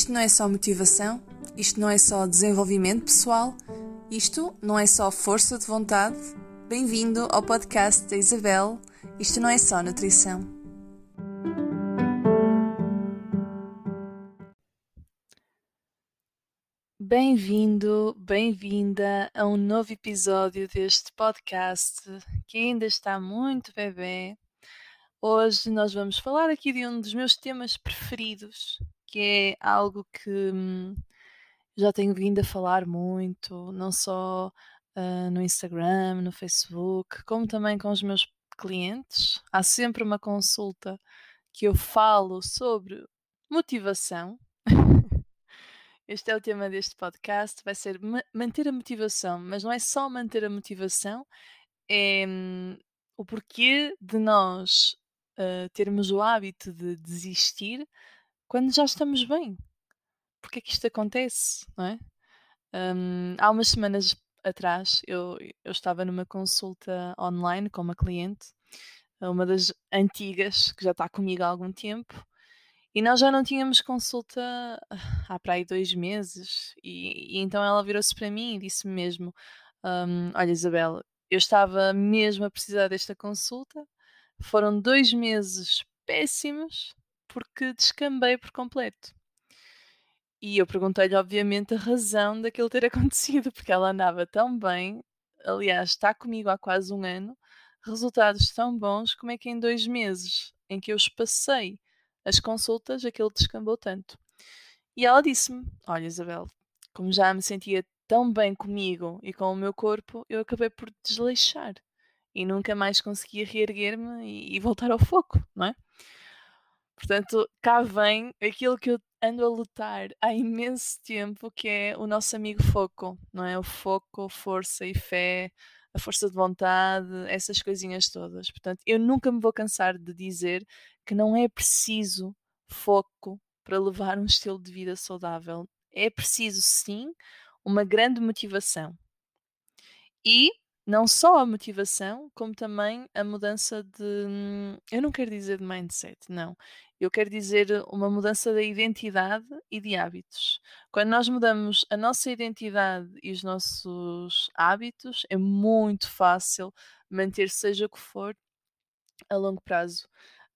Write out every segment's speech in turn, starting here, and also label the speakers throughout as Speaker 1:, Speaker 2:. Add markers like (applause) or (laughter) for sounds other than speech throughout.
Speaker 1: Isto não é só motivação, isto não é só desenvolvimento pessoal, isto não é só força de vontade. Bem-vindo ao podcast da Isabel. Isto não é só nutrição. Bem-vindo, bem-vinda a um novo episódio deste podcast que ainda está muito bebê. Hoje nós vamos falar aqui de um dos meus temas preferidos, que é algo que hum, já tenho vindo a falar muito, não só uh, no Instagram, no Facebook, como também com os meus clientes. Há sempre uma consulta que eu falo sobre motivação. (laughs) Este é o tema deste podcast, vai ser ma manter a motivação, mas não é só manter a motivação, é hum, o porquê de nós uh, termos o hábito de desistir quando já estamos bem. Porque é que isto acontece, não é? Um, há umas semanas atrás eu, eu estava numa consulta online com uma cliente, uma das antigas, que já está comigo há algum tempo, e nós já não tínhamos consulta há para aí dois meses, e, e então ela virou-se para mim e disse-me mesmo: um, Olha, Isabel, eu estava mesmo a precisar desta consulta, foram dois meses péssimos porque descambei por completo. E eu perguntei-lhe, obviamente, a razão daquilo ter (laughs) acontecido, porque ela andava tão bem, aliás, está comigo há quase um ano, resultados tão bons, como é que em dois meses em que eu espassei as consultas, aquilo descambou tanto. E ela disse-me: Olha, Isabel, como já me sentia tão bem comigo e com o meu corpo, eu acabei por desleixar e nunca mais conseguia reerguer-me e, e voltar ao foco, não é? Portanto, cá vem aquilo que eu ando a lutar há imenso tempo, que é o nosso amigo foco, não é? O foco, força e fé, a força de vontade, essas coisinhas todas. Portanto, eu nunca me vou cansar de dizer que não é preciso foco para levar um estilo de vida saudável. É preciso, sim, uma grande motivação. E não só a motivação, como também a mudança de. Hum, eu não quero dizer de mindset, não. Eu quero dizer uma mudança da identidade e de hábitos. Quando nós mudamos a nossa identidade e os nossos hábitos, é muito fácil manter seja o que for a longo prazo.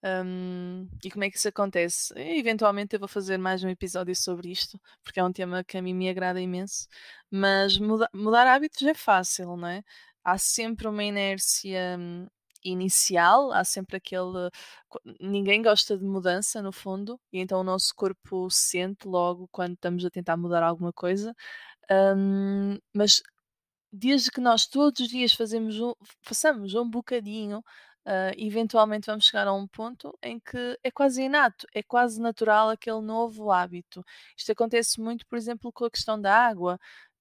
Speaker 1: Um, e como é que isso acontece? Eventualmente eu vou fazer mais um episódio sobre isto, porque é um tema que a mim me agrada imenso. Mas muda, mudar hábitos é fácil, não é? Há sempre uma inércia hum, inicial, há sempre aquele. Ninguém gosta de mudança, no fundo, e então o nosso corpo sente logo quando estamos a tentar mudar alguma coisa. Um, mas desde que nós todos os dias fazemos um, façamos um bocadinho, uh, eventualmente vamos chegar a um ponto em que é quase inato, é quase natural aquele novo hábito. Isto acontece muito, por exemplo, com a questão da água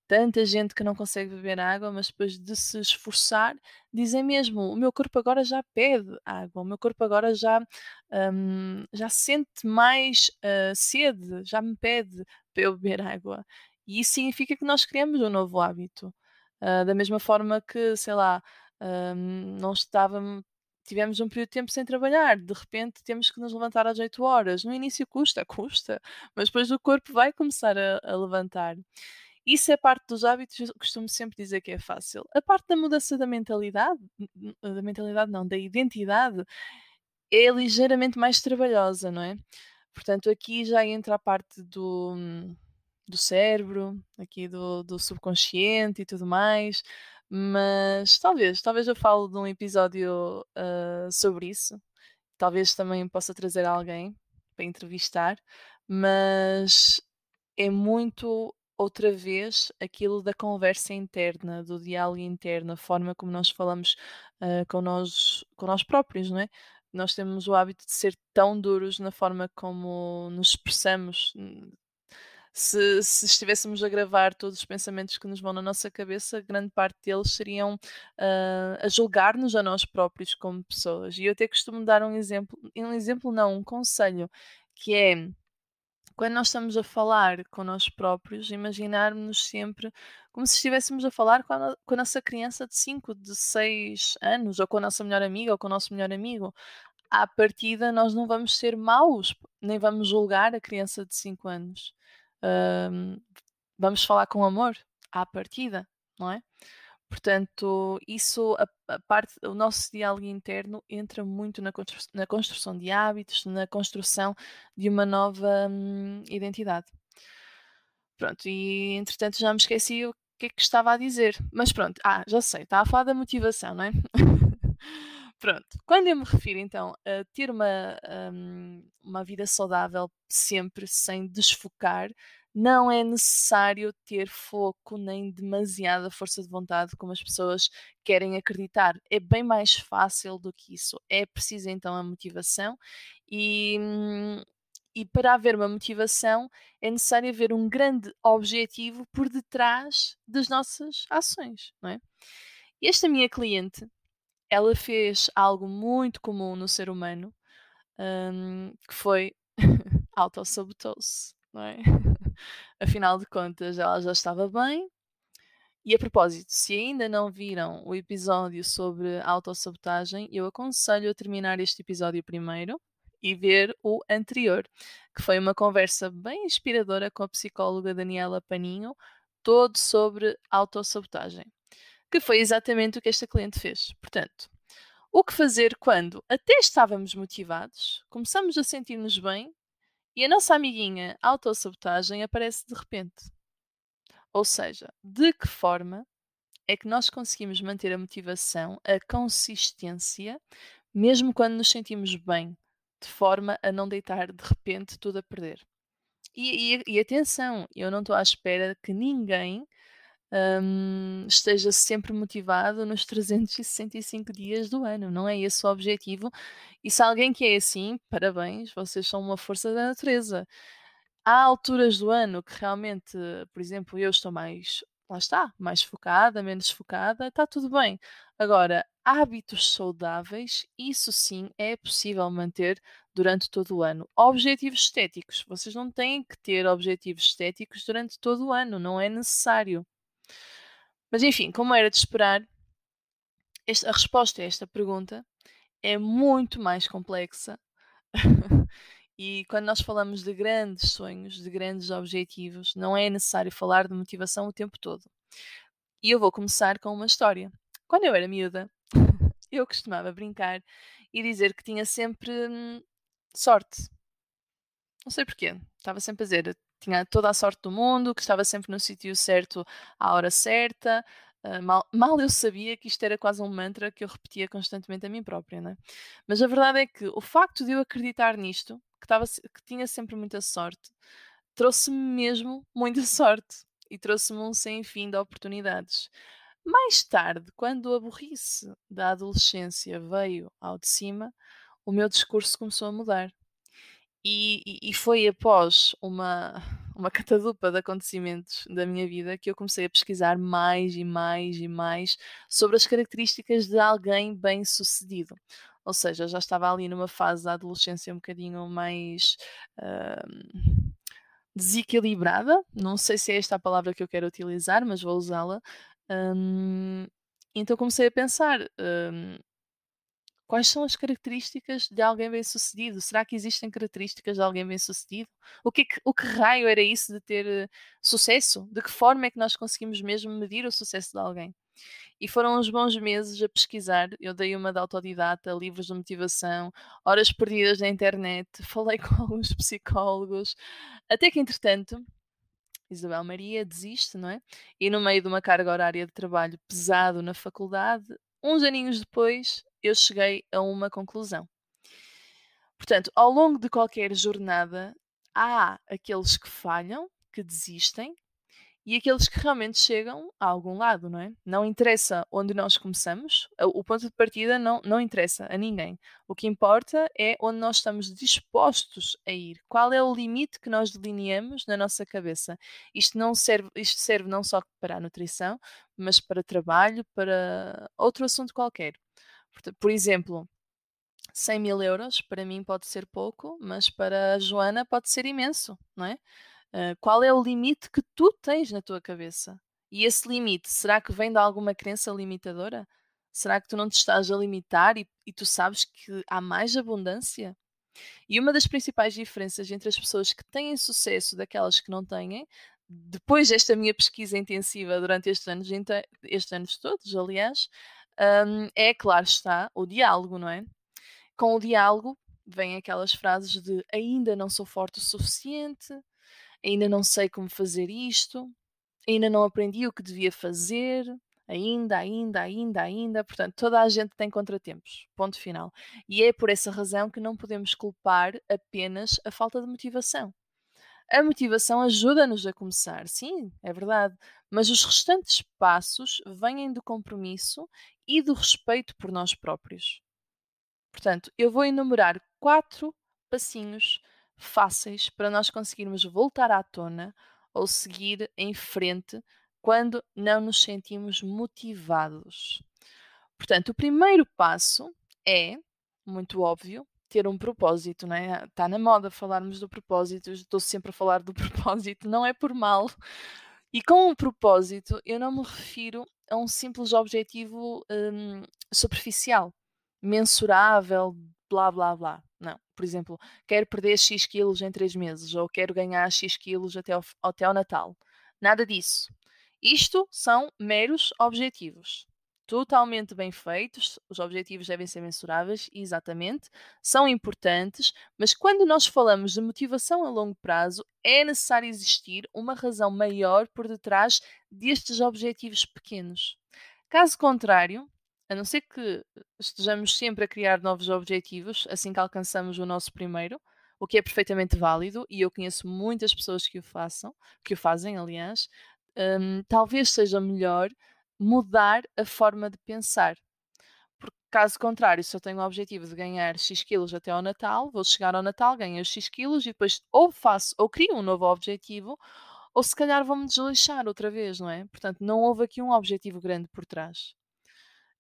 Speaker 1: tanta gente que não consegue beber água, mas depois de se esforçar, dizem mesmo: o meu corpo agora já pede água, o meu corpo agora já, um, já sente mais uh, sede, já me pede para eu beber água. E isso significa que nós criamos um novo hábito. Uh, da mesma forma que, sei lá, um, não estávamos. Tivemos um período de tempo sem trabalhar, de repente temos que nos levantar às 8 horas. No início custa, (laughs) custa, mas depois o corpo vai começar a, a levantar. Isso é parte dos hábitos, eu costumo sempre dizer que é fácil. A parte da mudança da mentalidade, da mentalidade não, da identidade, é ligeiramente mais trabalhosa, não é? Portanto, aqui já entra a parte do, do cérebro, aqui do, do subconsciente e tudo mais, mas talvez, talvez eu falo de um episódio uh, sobre isso. Talvez também possa trazer alguém para entrevistar, mas é muito outra vez aquilo da conversa interna, do diálogo interno, a forma como nós falamos uh, com, nós, com nós próprios, não é? Nós temos o hábito de ser tão duros na forma como nos expressamos. Se, se, estivéssemos a gravar todos os pensamentos que nos vão na nossa cabeça, grande parte deles seriam uh, a julgar-nos a nós próprios como pessoas. E eu até costumo dar um exemplo, um exemplo não, um conselho, que é quando nós estamos a falar com nós próprios, imaginarmos sempre como se estivéssemos a falar com a, com a nossa criança de 5, de 6 anos, ou com a nossa melhor amiga, ou com o nosso melhor amigo. À partida, nós não vamos ser maus nem vamos julgar a criança de 5 anos. Um, vamos falar com amor à partida, não é? Portanto, isso, a, a parte, o nosso diálogo interno entra muito na, constru na, construção de hábitos, na construção de uma nova hum, identidade. Pronto, e entretanto já me esqueci o que é que estava a dizer. Mas pronto, ah, já sei, está a falar da motivação, não é? (laughs) pronto, quando eu me refiro então a ter uma, um, uma vida saudável sempre, sem desfocar, não é necessário ter foco nem demasiada força de vontade como as pessoas querem acreditar. É bem mais fácil do que isso. É preciso então a motivação e, hum, e para haver uma motivação é necessário haver um grande objetivo por detrás das nossas ações, não é? Esta minha cliente, ela fez algo muito comum no ser humano, um, que foi (laughs) autossabotou-se, não é? (laughs) Afinal de contas, ela já estava bem. E a propósito, se ainda não viram o episódio sobre autossabotagem, eu aconselho a terminar este episódio primeiro e ver o anterior, que foi uma conversa bem inspiradora com a psicóloga Daniela Paninho, todo sobre autossabotagem, que foi exatamente o que esta cliente fez. Portanto, o que fazer quando até estávamos motivados, começamos a sentir-nos bem e a nossa amiguinha autossabotagem aparece de repente? Ou seja, de que forma é que nós conseguimos manter a motivação, a consistência, mesmo quando nos sentimos bem, de forma a não deitar de repente tudo a perder. E, e, e atenção, eu não estou à espera que ninguém um, esteja sempre motivado nos 365 dias do ano. Não é esse o objetivo. E se alguém que é assim, parabéns, vocês são uma força da natureza. Há alturas do ano que realmente, por exemplo, eu estou mais, lá está, mais focada, menos focada, está tudo bem. Agora, hábitos saudáveis, isso sim é possível manter durante todo o ano. Objetivos estéticos, vocês não têm que ter objetivos estéticos durante todo o ano, não é necessário. Mas enfim, como era de esperar, a resposta a esta pergunta é muito mais complexa. (laughs) e quando nós falamos de grandes sonhos, de grandes objetivos, não é necessário falar de motivação o tempo todo. E eu vou começar com uma história. Quando eu era miúda, (laughs) eu costumava brincar e dizer que tinha sempre hum, sorte. Não sei porquê. Estava sempre a dizer, tinha toda a sorte do mundo, que estava sempre no sítio certo à hora certa. Uh, mal, mal, eu sabia que isto era quase um mantra que eu repetia constantemente a mim própria, né? Mas a verdade é que o facto de eu acreditar nisto, que, tava, que tinha sempre muita sorte, trouxe-me mesmo muita (laughs) sorte e trouxe-me um sem fim de oportunidades. Mais tarde, quando a burrice da adolescência veio ao de cima, o meu discurso começou a mudar. E, e, foi após uma, uma catadupa de acontecimentos da minha vida que eu comecei a pesquisar mais e mais e mais sobre as características de alguém bem-sucedido. Ou seja, já estava ali numa fase da adolescência um bocadinho mais uh, desequilibrada. Não sei se é esta a palavra que eu quero utilizar, mas vou usá-la. Um, então comecei a pensar: um, quais são as características de alguém bem-sucedido? Será que existem características de alguém bem-sucedido? O que, o que raio era isso de ter uh, sucesso? De que forma é que nós conseguimos mesmo medir o sucesso de alguém? E foram uns bons meses a pesquisar. Eu dei uma de autodidata, livros de motivação, horas perdidas na internet, (laughs) falei com alguns psicólogos, até que, entretanto, Isabel Maria desiste, não é? E no meio de uma carga horária de trabalho pesado na faculdade, uns aninhos depois, eu cheguei a uma conclusão. Portanto, ao longo de qualquer jornada, há aqueles que falham, que desistem, e aqueles que realmente chegam a algum lado, não é? Não interessa onde nós começamos, o ponto de partida não, não interessa a ninguém. O que importa é onde nós estamos dispostos a ir. Qual é o limite que nós delineamos na nossa cabeça? Isto, não serve, isto serve não só para a nutrição, mas para trabalho, para outro assunto qualquer. Por exemplo, 100 mil euros para mim pode ser pouco, mas para a Joana pode ser imenso, não é? Uh, qual é o limite que tu tens na tua cabeça? E esse limite, será que vem de alguma crença limitadora? Será que tu não te estás a limitar e, e tu sabes que há mais abundância? E uma das principais diferenças entre as pessoas que têm sucesso daquelas que não têm, depois desta minha pesquisa intensiva durante estes anos, estes anos todos, aliás, um, é, claro está, o diálogo, não é? Com o diálogo vêm aquelas frases de ainda não sou forte o suficiente, ainda não sei como fazer isto, ainda não aprendi o que devia fazer, ainda, ainda, ainda, ainda. Portanto, toda a gente tem contratempos. Ponto final. E é por essa razão que não podemos culpar apenas a falta de motivação. A motivação ajuda-nos a começar, sim, é verdade, mas os restantes passos vêm do compromisso e do respeito por nós próprios. Portanto, eu vou enumerar quatro passinhos fáceis para nós conseguirmos voltar à tona ou seguir em frente quando não nos sentimos motivados. Portanto, o primeiro passo é, muito óbvio, ter um propósito, não é? Está na moda falarmos do propósito, estou sempre a falar do (laughs) propósito, não é por mal. E com o propósito, eu não me refiro a um simples objetivo hum, superficial, mensurável, blá blá blá. Não. Por exemplo, quero perder X quilos em 3 meses ou quero ganhar X quilos até ao, até ao Natal. Nada disso. Isto são meros objetivos. Totalmente bem feitos, os objetivos devem ser mensuráveis, exatamente, são importantes, mas quando nós falamos de motivação a longo prazo, é necessário existir uma razão maior por detrás destes objetivos pequenos. Caso contrário, a não ser que estejamos sempre a criar novos objetivos assim que alcançamos o nosso primeiro, o que é perfeitamente válido, e eu conheço muitas pessoas que o façam, que o fazem, aliás, um, talvez seja melhor mudar a forma de pensar. Porque, caso contrário, se eu tenho o objetivo de ganhar X quilos até ao Natal, vou chegar ao Natal, ganho os X quilos e depois ou faço ou crio um novo objetivo, ou se calhar vou-me desleixar outra vez, não é? Portanto, não houve aqui um objetivo grande por trás.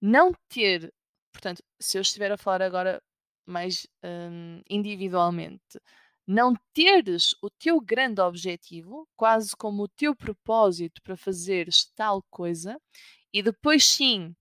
Speaker 1: Não ter, portanto, se eu estiver a falar agora mais um, individualmente, não teres o teu grande objetivo, quase como o teu propósito para fazeres tal coisa, e depois sim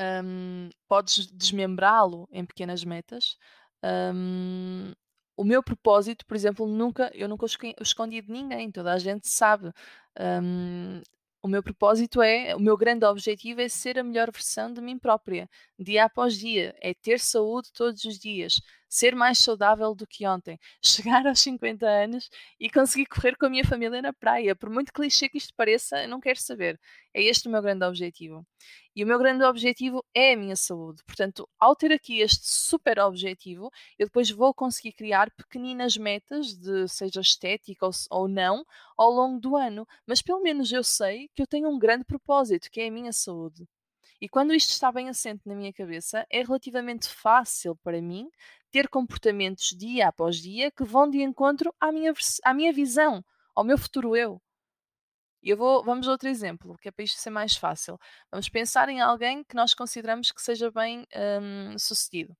Speaker 1: um, podes desmembrá-lo em pequenas metas. Um, o meu propósito, por exemplo, nunca eu nunca escondi de ninguém, toda a gente sabe. Um, o meu propósito é, o meu grande objetivo é ser a melhor versão de mim própria, dia após dia, é ter saúde todos os dias, ser mais saudável do que ontem, (laughs) chegar aos 50 anos e conseguir correr com a minha família na praia. Por muito clichê que isto pareça, eu não quero saber. É este o meu grande objetivo. E o meu grande objetivo é a minha saúde. Portanto, ao ter aqui este super objetivo, eu depois vou conseguir criar pequeninas metas, de seja estética ou, ou não, ao longo do ano. Mas pelo menos eu sei que eu tenho um grande propósito, que é a minha saúde. E quando isto está bem assente na minha cabeça, é relativamente fácil para mim ter comportamentos dia após dia que vão de encontro à minha, à minha visão, ao meu futuro eu. E eu vou, vamos a outro exemplo, que é para isto ser mais fácil. Vamos pensar em alguém que nós consideramos que seja bem hum, sucedido.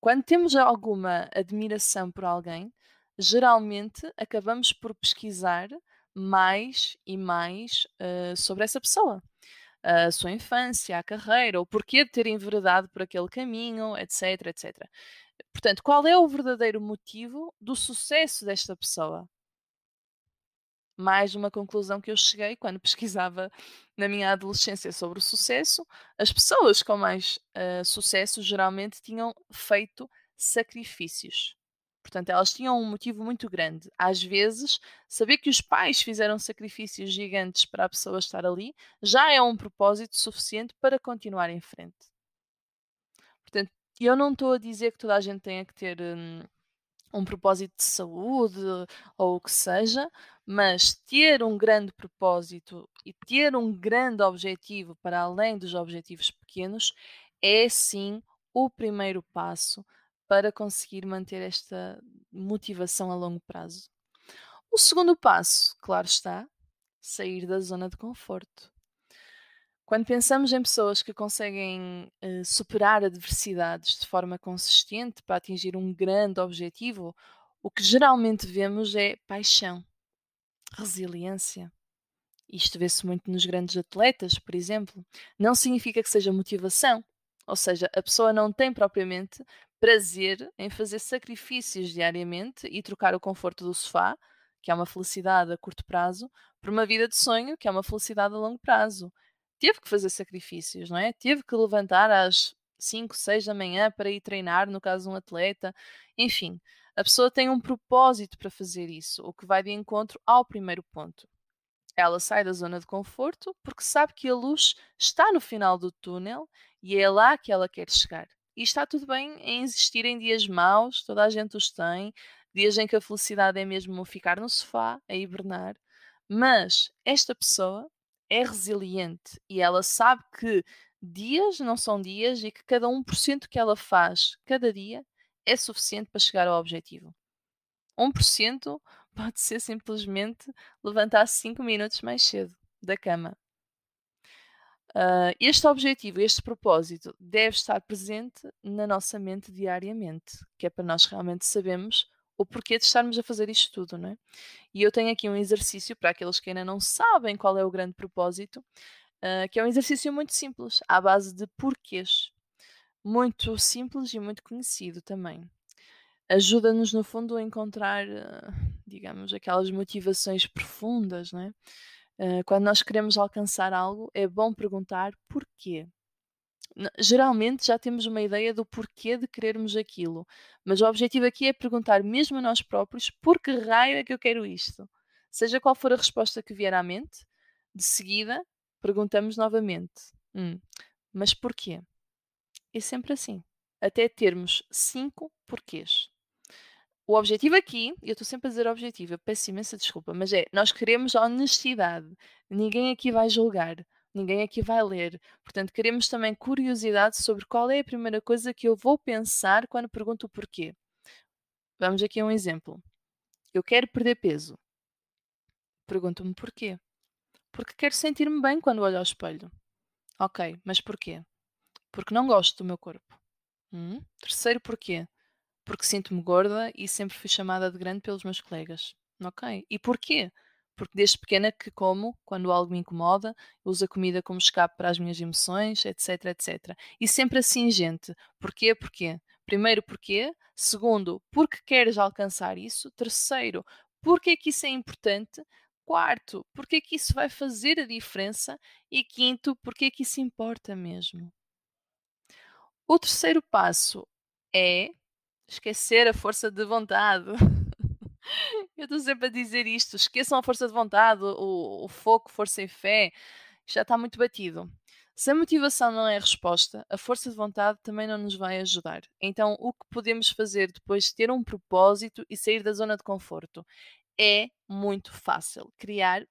Speaker 1: Quando temos alguma admiração por alguém, geralmente acabamos por pesquisar mais e mais uh, sobre essa pessoa. A sua infância, a carreira, o porquê de ter enveredado por aquele caminho, etc, etc. Portanto, qual é o verdadeiro motivo do sucesso desta pessoa? mais uma conclusão que eu cheguei quando (laughs) pesquisava na minha adolescência sobre o sucesso. As pessoas com mais uh, sucesso geralmente tinham feito sacrifícios. Portanto, elas tinham um motivo muito grande. Às vezes, saber que os pais fizeram sacrifícios gigantes para a pessoa estar ali já é um propósito suficiente para continuar em frente. Portanto, eu não estou a dizer que toda a gente tenha que ter hum, um propósito de saúde ou o que seja, mas ter um grande propósito e ter um grande objetivo para além dos objetivos pequenos é sim o primeiro passo para conseguir manter esta motivação a longo prazo. O segundo passo, claro está, sair da zona de conforto. Quando pensamos em pessoas que conseguem uh, superar adversidades de forma consistente para atingir um grande objetivo, o que geralmente vemos é paixão, resiliência. Isto vê-se muito nos grandes atletas, por exemplo. Não significa que seja motivação, ou seja, a pessoa não tem propriamente prazer em fazer sacrifícios diariamente e trocar o conforto do sofá, que é uma felicidade a curto prazo, por uma vida de sonho, que é uma felicidade a longo prazo. Teve que fazer sacrifícios, não é? Teve que levantar às 5, 6 da manhã para ir treinar, no caso um atleta. Enfim, a pessoa tem um propósito para fazer isso, o que vai de encontro ao primeiro ponto. Ela sai da zona de conforto porque sabe que a luz está no final do túnel e é lá que ela quer chegar. E está tudo bem em existir em dias maus, toda a gente os tem, dias em que a felicidade é mesmo ficar no sofá, a hibernar. Mas esta pessoa é resiliente e ela sabe que dias não são dias e que cada 1% que ela faz cada dia é suficiente para chegar ao objetivo. 1% pode ser simplesmente levantar 5 minutos mais cedo da cama. Uh, este objetivo, este propósito, deve estar presente na nossa mente diariamente, que é para nós realmente sabermos o porquê de estarmos a fazer isto tudo, não é? E eu tenho aqui um exercício para aqueles que ainda não sabem qual é o grande propósito, uh, que é um exercício muito simples, à base de porquês. Muito simples e muito conhecido também. Ajuda-nos, no fundo, a encontrar, uh, digamos, aquelas motivações profundas, não é? Uh, quando nós queremos alcançar algo, é bom perguntar porquê geralmente já temos uma ideia do porquê de querermos aquilo, mas o objetivo aqui é perguntar mesmo a nós próprios por que raio é que eu quero isto. Seja qual for a resposta que vier à mente, de seguida perguntamos novamente: hum, mas porquê? É sempre assim, até termos cinco porquês. O objetivo aqui, eu estou sempre a dizer objetivo, eu peço imensa desculpa, mas é, nós queremos honestidade. Ninguém aqui vai julgar ninguém aqui vai ler. Portanto, queremos também curiosidade sobre qual é a primeira coisa que eu vou pensar quando pergunto o porquê. Vamos aqui a um exemplo. Eu quero perder peso. Pergunto-me porquê. Porque quero sentir-me bem quando olho ao espelho. Ok, mas porquê? Porque não gosto do meu corpo. Hum? Terceiro porquê? Porque sinto-me gorda e sempre fui chamada de grande pelos meus colegas. Ok. E porquê? porque desde pequena que como, quando algo me incomoda, uso a comida como escape para as minhas emoções, etc, etc. E sempre assim, gente. Porquê? Porquê? Primeiro, porquê? Segundo, porque queres alcançar isso? Terceiro, porque é que isso é importante? Quarto, porque é que isso vai fazer a diferença? E quinto, porque é que isso importa mesmo? O terceiro passo é esquecer a força de vontade. (laughs) Eu estou sempre a dizer isto. Esqueçam a força de vontade, o, o foco, força e fé. Já está muito batido. Se a motivação não é a resposta, a força de vontade também não nos vai ajudar. Então, o que podemos fazer depois de ter um propósito e sair da zona de conforto? É muito fácil criar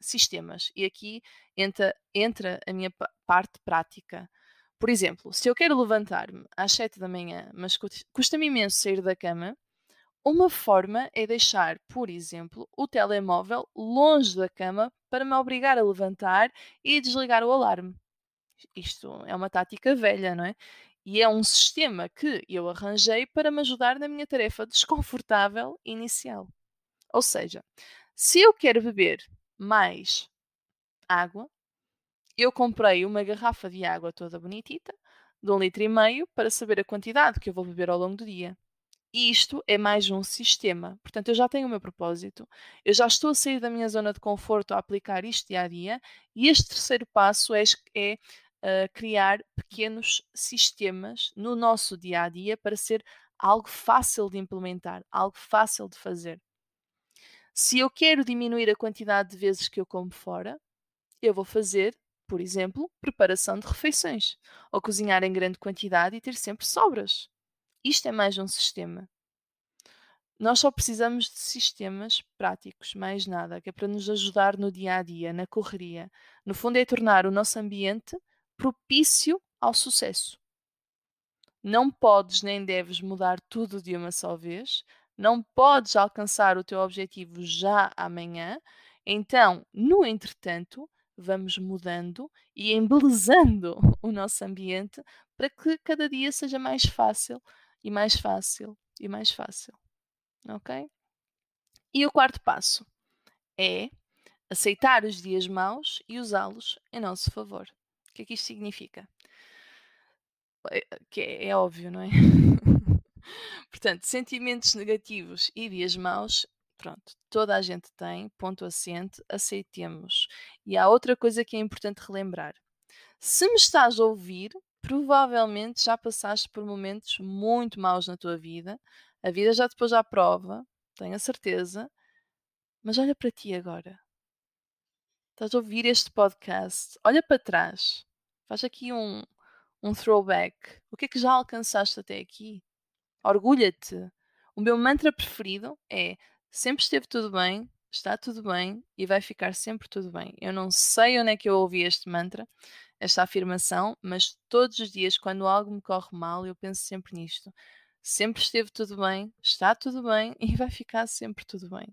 Speaker 1: sistemas. E aqui entra, entra a minha parte prática. Por exemplo, se eu quero levantar-me às 7 da manhã, mas custa-me imenso sair da cama, uma forma é deixar, por exemplo, o telemóvel longe da cama para me obrigar a levantar e desligar o alarme. Isto é uma tática velha, não é? E é um sistema que eu arranjei para me ajudar na minha tarefa desconfortável inicial. Ou seja, se eu quero beber mais água, eu comprei uma garrafa de água toda bonitita, de um litro e meio, para saber a quantidade que eu vou beber ao longo do dia. E isto é mais um sistema. Portanto, eu já tenho o meu propósito, eu já estou a sair da minha zona de conforto a aplicar isto dia a dia, e este terceiro passo é, é uh, criar pequenos sistemas no nosso dia a dia para ser algo fácil de implementar, algo fácil de fazer. Se eu quero diminuir a quantidade de vezes que eu como fora, eu vou fazer, por exemplo, preparação de refeições, ou cozinhar em grande quantidade e ter sempre sobras. Isto é mais um sistema. Nós só precisamos de sistemas práticos, mais nada, que é para nos ajudar no dia a dia, na correria. No fundo, é tornar o nosso ambiente propício ao sucesso. Não podes nem deves mudar tudo de uma só vez, não podes alcançar o teu objetivo já amanhã. Então, no entretanto, vamos mudando e embelezando (laughs) o nosso ambiente para que cada dia seja mais fácil e mais fácil e mais fácil. Ok? E o quarto passo é aceitar os dias maus e usá-los em nosso favor. O que é que isto significa? É, que é, é óbvio, não é? (laughs) Portanto, sentimentos negativos e dias maus, pronto, toda a gente tem, ponto assente, aceitemos. E há outra coisa que é importante relembrar. Se me estás a ouvir, provavelmente já passaste por momentos muito maus na tua vida, a vida já te pôs à prova, tenho a certeza, mas olha para ti agora. Estás a ouvir este podcast, olha para trás, faz aqui um, um throwback. O que é que já alcançaste até aqui? Orgulha-te. O meu mantra preferido é sempre esteve tudo bem, está tudo bem e vai ficar sempre tudo bem. Eu não sei onde é que eu ouvi este mantra, esta afirmação, mas todos os dias, quando algo me corre mal, eu penso sempre nisto. Sempre esteve tudo bem, está tudo bem (laughs) e vai ficar sempre tudo bem.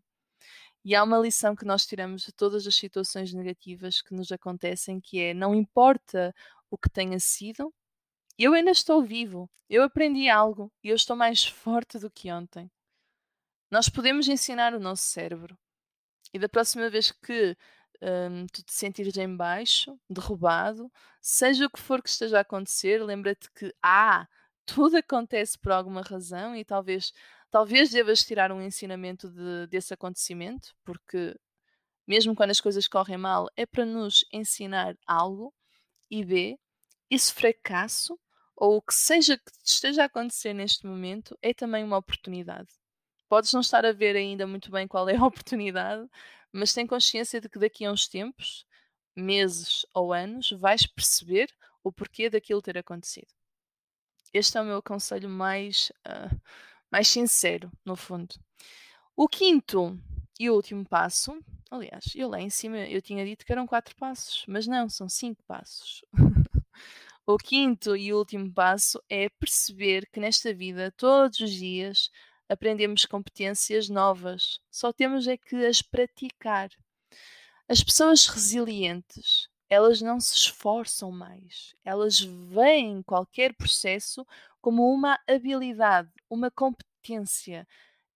Speaker 1: E há uma lição que nós tiramos de todas as situações negativas que nos acontecem, que é não importa o que tenha sido, eu ainda estou vivo, eu aprendi algo e eu estou mais forte do que ontem. Nós podemos ensinar o nosso cérebro. E da próxima vez que hum, tu te sentires em baixo, derrubado, seja o que for que esteja a acontecer, lembra-te que ah, tudo acontece por alguma razão e talvez talvez devas tirar um ensinamento de, desse acontecimento, porque mesmo quando as coisas correm mal, é para nos ensinar algo. E B, esse fracasso ou o que seja que esteja a acontecer neste momento é também uma oportunidade. Podes não estar a ver ainda muito bem qual é a (laughs) oportunidade, mas tem consciência de que daqui a uns tempos, meses ou anos, vais perceber o porquê daquilo ter acontecido. Este é o meu conselho mais, uh, mais sincero, no fundo. O quinto e último passo, aliás, eu lá em cima eu tinha dito que eram quatro passos, mas não, são cinco passos. (laughs) O quinto e último passo é perceber que nesta vida, todos os dias, aprendemos competências novas. Só temos é que as praticar. As pessoas resilientes, elas não se esforçam mais. Elas veem qualquer processo como uma habilidade, uma competência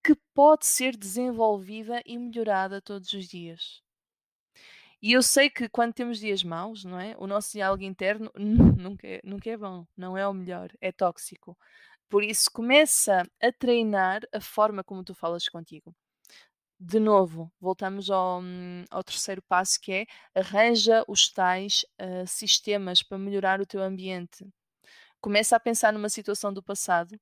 Speaker 1: que pode ser desenvolvida e melhorada todos os dias. E eu sei que quando temos dias maus, não é? O nosso diálogo interno (laughs) nunca é, nunca é bom, não é o melhor, é tóxico. Por isso, começa a treinar a forma como tu falas contigo. De novo, voltamos ao, hum, ao terceiro passo que é arranja os tais uh, sistemas para melhorar o teu ambiente. Começa a pensar numa situação do passado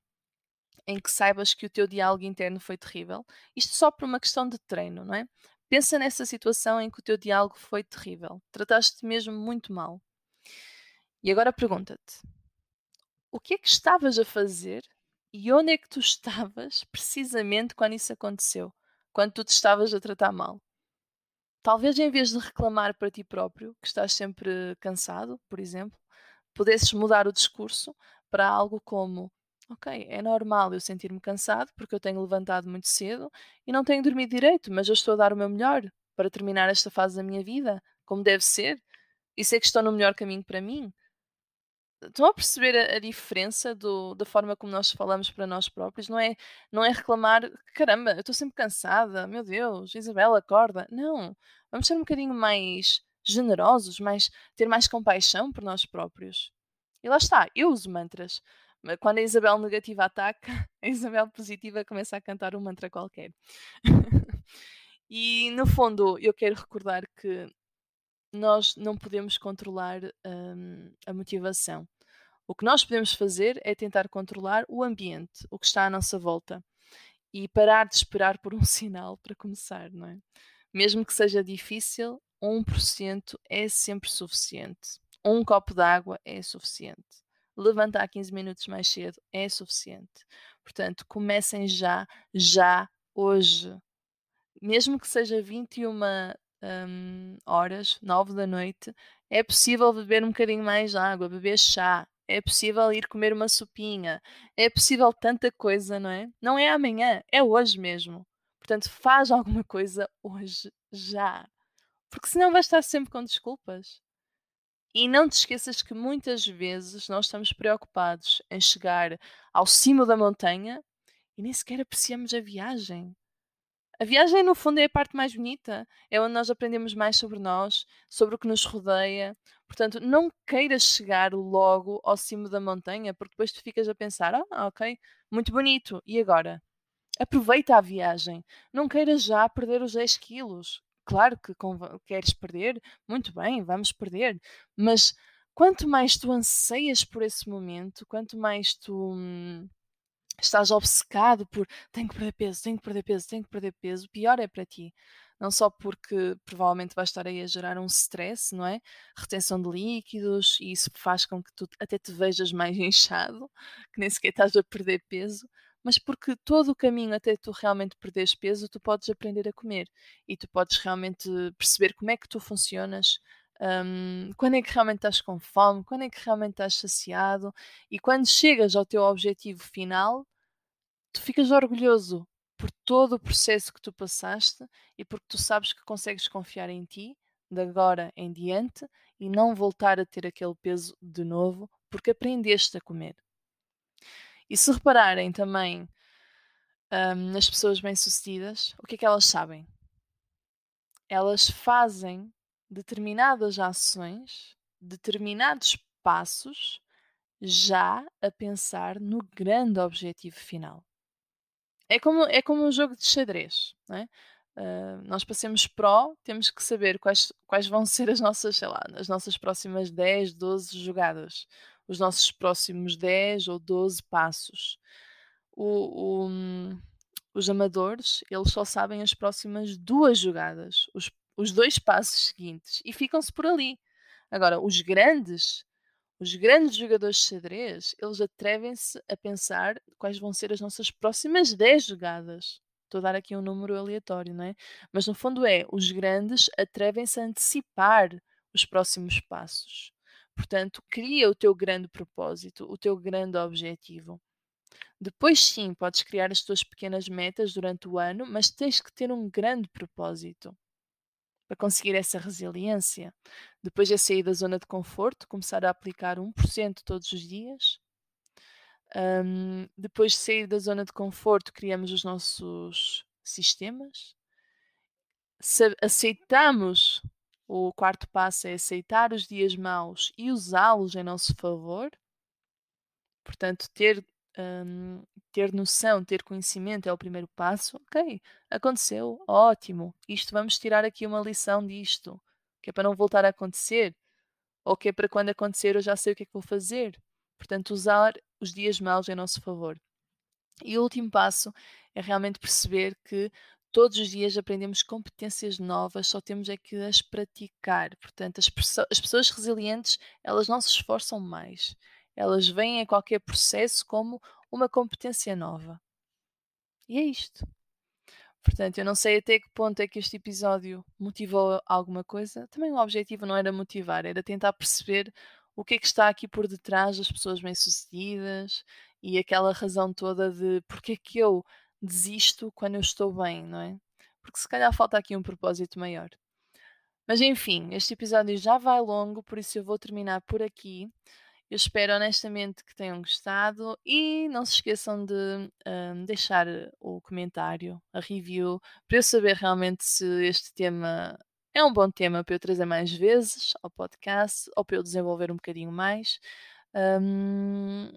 Speaker 1: em que saibas que o teu diálogo interno foi terrível. Isto só por uma questão de treino, não é? Pensa nessa situação em que o teu diálogo foi terrível. Trataste-te mesmo muito mal. E agora pergunta-te: o que é que estavas a fazer e onde é que tu (laughs) estavas precisamente quando isso aconteceu? Quando tu te estavas a tratar mal? Talvez em vez de reclamar para ti próprio, que estás sempre cansado, por exemplo, pudesses mudar o discurso para algo como: Ok, é normal eu sentir-me cansado porque eu tenho levantado muito cedo e não tenho dormido direito, mas eu estou a dar o meu melhor para terminar esta fase da minha vida, como deve ser, e sei que estou no melhor caminho para mim. Estão a perceber a, a diferença do, da forma como nós falamos para nós próprios? Não é, não é reclamar, caramba, eu estou sempre cansada, meu Deus, Isabela, acorda. Não, vamos ser um bocadinho mais generosos, mais, ter mais compaixão por nós próprios. E lá está, eu uso mantras. Quando a Isabel negativa ataca, (laughs) a Isabel positiva começa a cantar um mantra qualquer. (laughs) e no fundo, eu quero recordar que nós não podemos controlar um, a motivação. O que nós podemos fazer é tentar controlar o ambiente, o que está à nossa volta, e parar de esperar por um (laughs) sinal para começar, não é? Mesmo que seja difícil, 1% é sempre suficiente. Um copo de água é suficiente levantar 15 minutos mais cedo é suficiente. Portanto, comecem já, já, hoje. Mesmo que seja 21 um, horas, 9 da noite, é possível beber um bocadinho mais de água, beber chá, é possível ir comer uma sopinha, é possível tanta coisa, não é? Não é amanhã, é hoje mesmo. Portanto, faz alguma coisa hoje, já. Porque senão vais estar sempre com desculpas. E não te esqueças que muitas vezes nós estamos preocupados em chegar ao cimo da montanha e nem sequer apreciamos a viagem. A viagem, no fundo, é a parte mais bonita. É onde nós aprendemos mais sobre nós, sobre o que nos rodeia, Portanto, não queiras chegar logo ao cimo da montanha, porque depois tu ficas a pensar: ah, ok, muito bonito, e agora? Aproveita a viagem. Não queiras já perder os 10 quilos. Claro que queres perder, muito bem, vamos perder, mas quanto mais tu anseias por esse momento, quanto mais tu hum, estás obcecado por tenho que perder peso, tenho que perder peso, tenho que perder peso, pior é para ti. Não só porque provavelmente vais estar aí a gerar um stress, não é? Retenção de líquidos, e isso faz com que tu até te vejas mais (laughs) inchado, que nem sequer estás a perder peso, mas porque todo o caminho até tu realmente perderes peso, tu podes aprender a comer e tu podes realmente perceber como é que tu funcionas, um, quando é que realmente estás com fome, quando é que realmente estás saciado e quando chegas ao teu objetivo final, tu ficas orgulhoso por todo o processo que tu passaste e porque tu sabes que consegues confiar em ti de agora em diante e não voltar a ter aquele peso de novo porque aprendeste a comer. E se repararem também um, nas pessoas bem-sucedidas, o que é que elas sabem? Elas fazem determinadas ações, determinados passos, já a pensar no grande objetivo final. É como, é como um jogo de xadrez, não é? Uh, nós passemos pró, temos que saber quais, quais vão ser as nossas, sei lá, as nossas próximas 10, 12 jogadas, os nossos próximos 10 ou 12 passos. O, o, os amadores, eles só sabem as próximas duas jogadas, os os dois passos seguintes e ficam-se por ali. Agora, os grandes, os grandes jogadores de xadrez, eles atrevem-se a pensar quais vão ser as nossas próximas 10 jogadas. Estou a dar aqui um número aleatório, não é? Mas no fundo é, os grandes atrevem-se a antecipar os próximos passos. Portanto, cria o teu grande propósito, o teu grande objetivo. Depois sim, podes criar as tuas pequenas metas durante o ano, mas tens que ter um grande propósito para conseguir essa resiliência. Depois é sair da zona de conforto, começar a aplicar 1% todos os dias. Um, depois de sair da zona de conforto, criamos os nossos sistemas. Se aceitamos, o quarto passo é aceitar os dias maus e usá-los em nosso favor. Portanto, ter um, ter noção, ter conhecimento é o primeiro passo. Ok, aconteceu, ótimo. Isto vamos tirar aqui uma lição disto, que é para não voltar a acontecer, ou que é para quando acontecer eu já sei o que é que vou fazer. Portanto, usar os dias maus em nosso favor. E o último passo é realmente perceber que todos os dias aprendemos competências novas, só temos é que as praticar. Portanto, as, as pessoas resilientes, elas não se esforçam mais elas veem a qualquer processo como uma competência nova. E é isto. Portanto, eu não sei até que ponto é que este episódio motivou alguma coisa. Também o objetivo não era motivar, era tentar perceber o que é que está aqui por detrás das pessoas bem-sucedidas e aquela razão toda de porque é que eu desisto quando eu estou bem, não é? Porque se calhar falta aqui um propósito maior. Mas enfim, este episódio já vai longo, por isso eu vou terminar por aqui. Eu espero honestamente que tenham gostado e não se esqueçam de um, deixar o comentário, a review, para eu saber realmente se este tema é um bom tema para eu trazer mais vezes ao podcast ou para eu desenvolver um bocadinho mais. Um,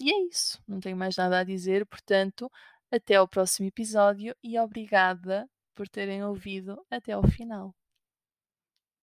Speaker 1: e é isso, não tenho mais nada a dizer, portanto, até ao próximo episódio e obrigada por terem ouvido até ao final.